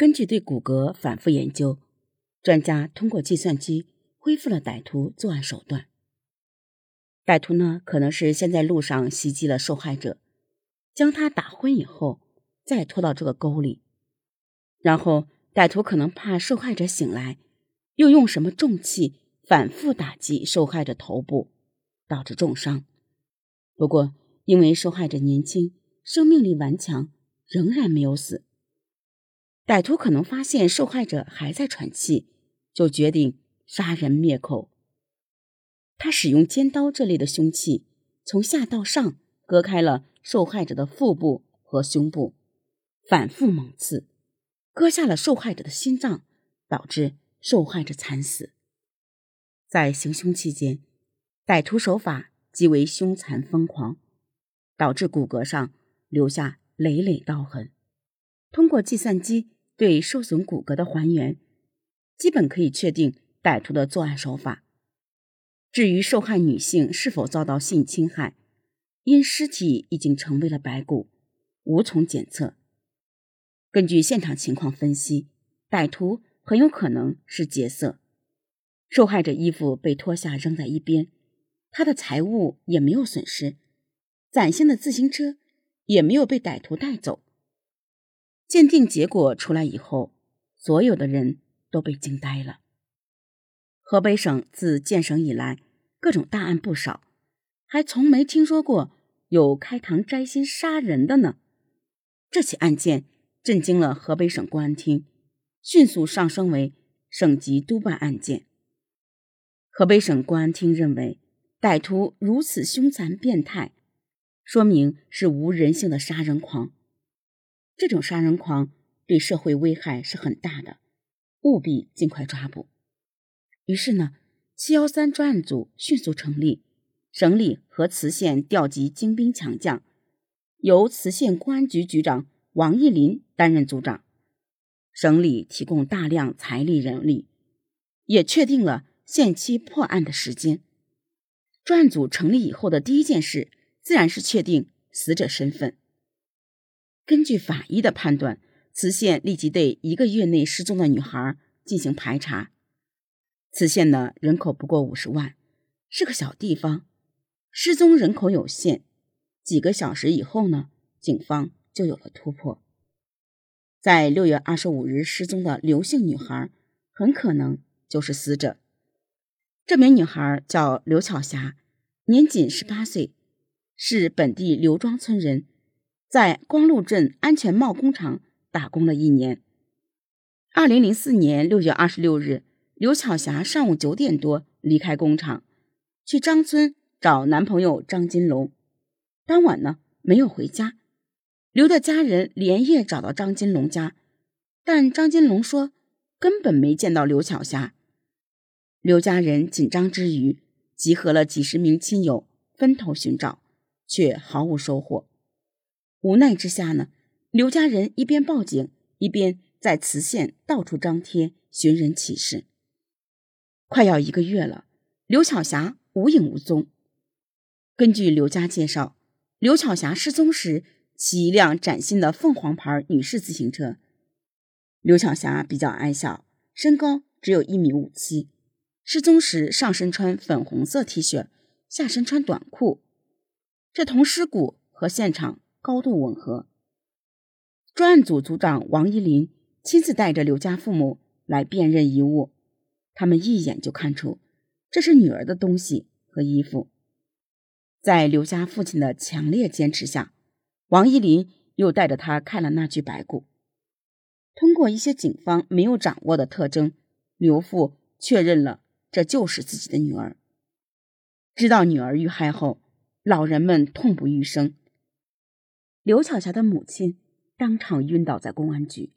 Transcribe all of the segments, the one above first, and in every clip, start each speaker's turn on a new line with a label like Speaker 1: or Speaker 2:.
Speaker 1: 根据对骨骼反复研究，专家通过计算机恢复了歹徒作案手段。歹徒呢，可能是先在路上袭击了受害者，将他打昏以后，再拖到这个沟里，然后歹徒可能怕受害者醒来，又用什么重器反复打击受害者头部，导致重伤。不过，因为受害者年轻，生命力顽强，仍然没有死。歹徒可能发现受害者还在喘气，就决定杀人灭口。他使用尖刀这类的凶器，从下到上割开了受害者的腹部和胸部，反复猛刺，割下了受害者的心脏，导致受害者惨死。在行凶期间，歹徒手法极为凶残疯狂，导致骨骼上留下累累刀痕。通过计算机对受损骨骼的还原，基本可以确定歹徒的作案手法。至于受害女性是否遭到性侵害，因尸体已经成为了白骨，无从检测。根据现场情况分析，歹徒很有可能是劫色。受害者衣服被脱下扔在一边，他的财物也没有损失，崭新的自行车也没有被歹徒带走。鉴定结果出来以后，所有的人都被惊呆了。河北省自建省以来，各种大案不少，还从没听说过有开膛摘心杀人的呢。这起案件震惊了河北省公安厅，迅速上升为省级督办案件。河北省公安厅认为，歹徒如此凶残变态，说明是无人性的杀人狂。这种杀人狂对社会危害是很大的，务必尽快抓捕。于是呢，七幺三专案组迅速成立，省里和磁县调集精兵强将，由磁县公安局局长王义林担任组长，省里提供大量财力人力，也确定了限期破案的时间。专案组成立以后的第一件事，自然是确定死者身份。根据法医的判断，磁县立即对一个月内失踪的女孩进行排查。此县呢，人口不过五十万，是个小地方，失踪人口有限。几个小时以后呢，警方就有了突破。在六月二十五日失踪的刘姓女孩，很可能就是死者。这名女孩叫刘巧霞，年仅十八岁，是本地刘庄村人，在光禄镇安全帽工厂打工了一年。二零零四年六月二十六日。刘巧霞上午九点多离开工厂，去张村找男朋友张金龙。当晚呢，没有回家。刘的家人连夜找到张金龙家，但张金龙说根本没见到刘巧霞。刘家人紧张之余，集合了几十名亲友，分头寻找，却毫无收获。无奈之下呢，刘家人一边报警，一边在磁县到处张贴寻人启事。快要一个月了，刘巧霞无影无踪。根据刘家介绍，刘巧霞失踪时骑一辆崭新的凤凰牌女士自行车。刘巧霞比较矮小，身高只有一米五七。失踪时上身穿粉红色 T 恤，下身穿短裤，这同尸骨和现场高度吻合。专案组组长王一林亲自带着刘家父母来辨认遗物。他们一眼就看出这是女儿的东西和衣服。在刘家父亲的强烈坚持下，王一林又带着他看了那具白骨。通过一些警方没有掌握的特征，刘父确认了这就是自己的女儿。知道女儿遇害后，老人们痛不欲生。刘巧霞的母亲当场晕倒在公安局，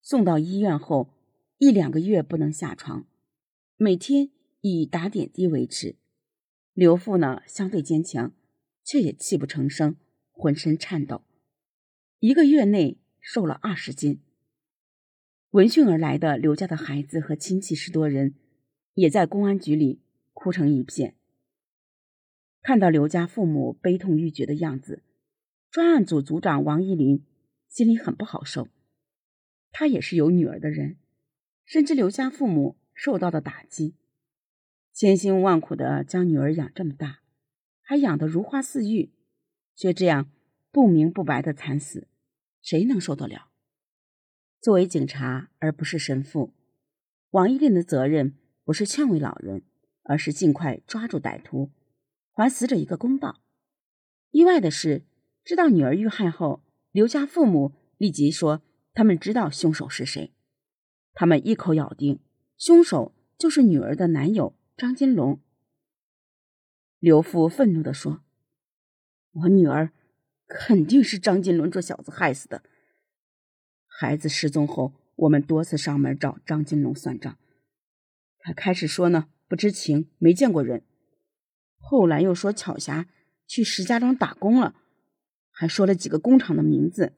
Speaker 1: 送到医院后。一两个月不能下床，每天以打点滴维持。刘父呢相对坚强，却也泣不成声，浑身颤抖。一个月内瘦了二十斤。闻讯而来的刘家的孩子和亲戚十多人，也在公安局里哭成一片。看到刘家父母悲痛欲绝的样子，专案组组长王一林心里很不好受。他也是有女儿的人，深知刘家父母受到的打击，千辛万苦的将女儿养这么大，还养得如花似玉，却这样不明不白的惨死，谁能受得了？作为警察而不是神父，王一林的责任不是劝慰老人，而是尽快抓住歹徒，还死者一个公道。意外的是，知道女儿遇害后，刘家父母立即说他们知道凶手是谁，他们一口咬定凶手就是女儿的男友张金龙。刘父愤怒地说：“我女儿肯定是张金龙这小子害死的。”孩子失踪后，我们多次上门找张金龙算账。他开始说呢，不知情，没见过人。后来又说巧霞去石家庄打工了，还说了几个工厂的名字。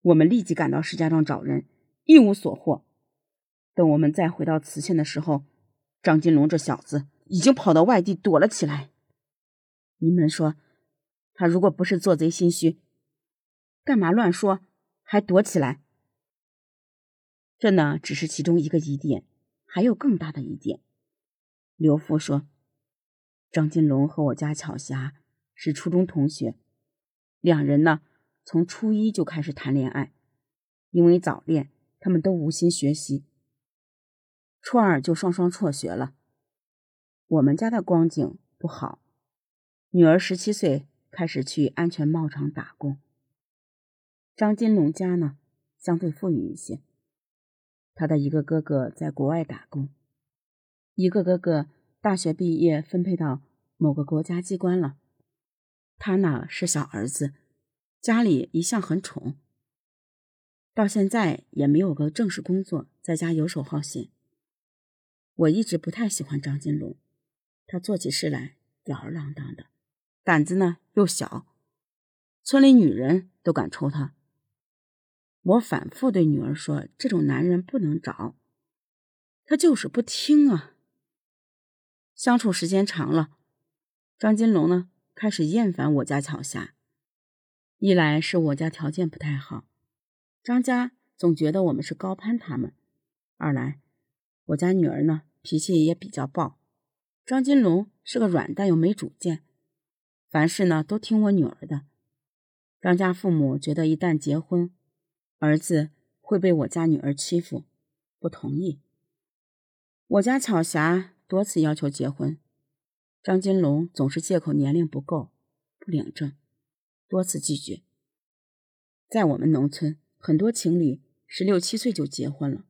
Speaker 1: 我们立即赶到石家庄找人，一无所获。等我们再回到磁县的时候，张金龙这小子已经跑到外地躲了起来。你们说，他如果不是做贼心虚，干嘛乱说？还躲起来，这呢只是其中一个疑点，还有更大的疑点。刘父说，张金龙和我家巧霞是初中同学，两人呢从初一就开始谈恋爱，因为早恋，他们都无心学习，初二就双双辍学了。我们家的光景不好，女儿十七岁开始去安全帽厂打工。张金龙家呢，相对富裕一些。他的一个哥哥在国外打工，一个哥哥大学毕业分配到某个国家机关了。他呢是小儿子，家里一向很宠，到现在也没有个正式工作，在家游手好闲。我一直不太喜欢张金龙，他做起事来吊儿郎当的，胆子呢又小，村里女人都敢抽他。我反复对女儿说：“这种男人不能找。”他就是不听啊。相处时间长了，张金龙呢开始厌烦我家巧霞。一来是我家条件不太好，张家总觉得我们是高攀他们；二来我家女儿呢脾气也比较暴，张金龙是个软蛋又没主见，凡事呢都听我女儿的。张家父母觉得一旦结婚，儿子会被我家女儿欺负，不同意。我家巧霞多次要求结婚，张金龙总是借口年龄不够，不领证，多次拒绝。在我们农村，很多情侣十六七岁就结婚了，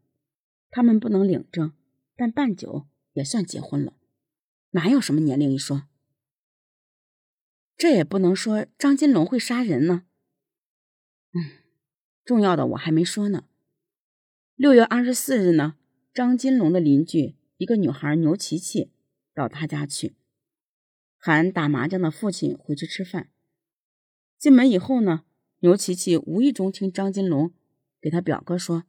Speaker 1: 他们不能领证，但办酒也算结婚了，哪有什么年龄一说？这也不能说张金龙会杀人呢。嗯。重要的我还没说呢。六月二十四日呢，张金龙的邻居一个女孩牛琪琪到他家去，喊打麻将的父亲回去吃饭。进门以后呢，牛琪琪无意中听张金龙给他表哥说，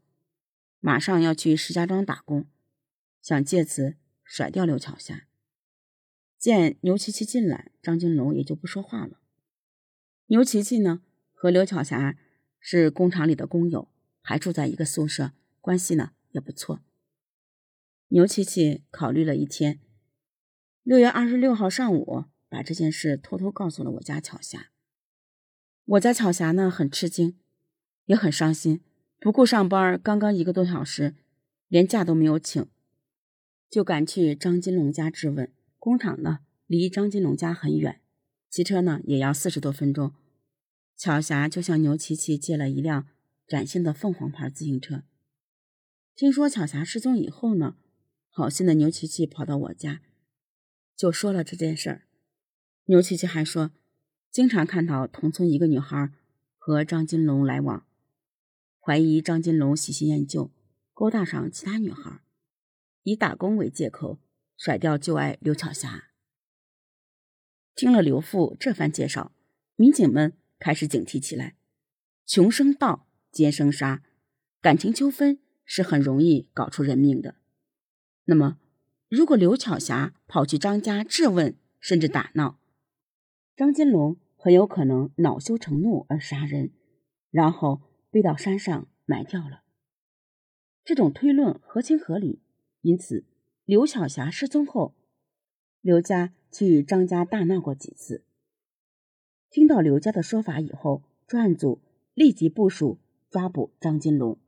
Speaker 1: 马上要去石家庄打工，想借此甩掉刘巧霞。见牛琪琪进来，张金龙也就不说话了。牛琪琪呢和刘巧霞。是工厂里的工友，还住在一个宿舍，关系呢也不错。牛琪琪考虑了一天，六月二十六号上午把这件事偷偷告诉了我家巧霞。我家巧霞呢很吃惊，也很伤心，不顾上班，刚刚一个多小时，连假都没有请，就赶去张金龙家质问。工厂呢离张金龙家很远，骑车呢也要四十多分钟。巧霞就向牛琪琪借了一辆崭新的凤凰牌自行车。听说巧霞失踪以后呢，好心的牛琪琪跑到我家，就说了这件事儿。牛琪琪还说，经常看到同村一个女孩和张金龙来往，怀疑张金龙喜新厌旧，勾搭上其他女孩，以打工为借口甩掉旧爱刘巧霞。听了刘父这番介绍，民警们。开始警惕起来，穷生盗，奸生杀，感情纠纷是很容易搞出人命的。那么，如果刘巧霞跑去张家质问，甚至打闹，张金龙很有可能恼羞成怒而杀人，然后背到山上埋掉了。这种推论合情合理，因此刘巧霞失踪后，刘家去张家大闹过几次。听到刘家的说法以后，专案组立即部署抓捕张金龙。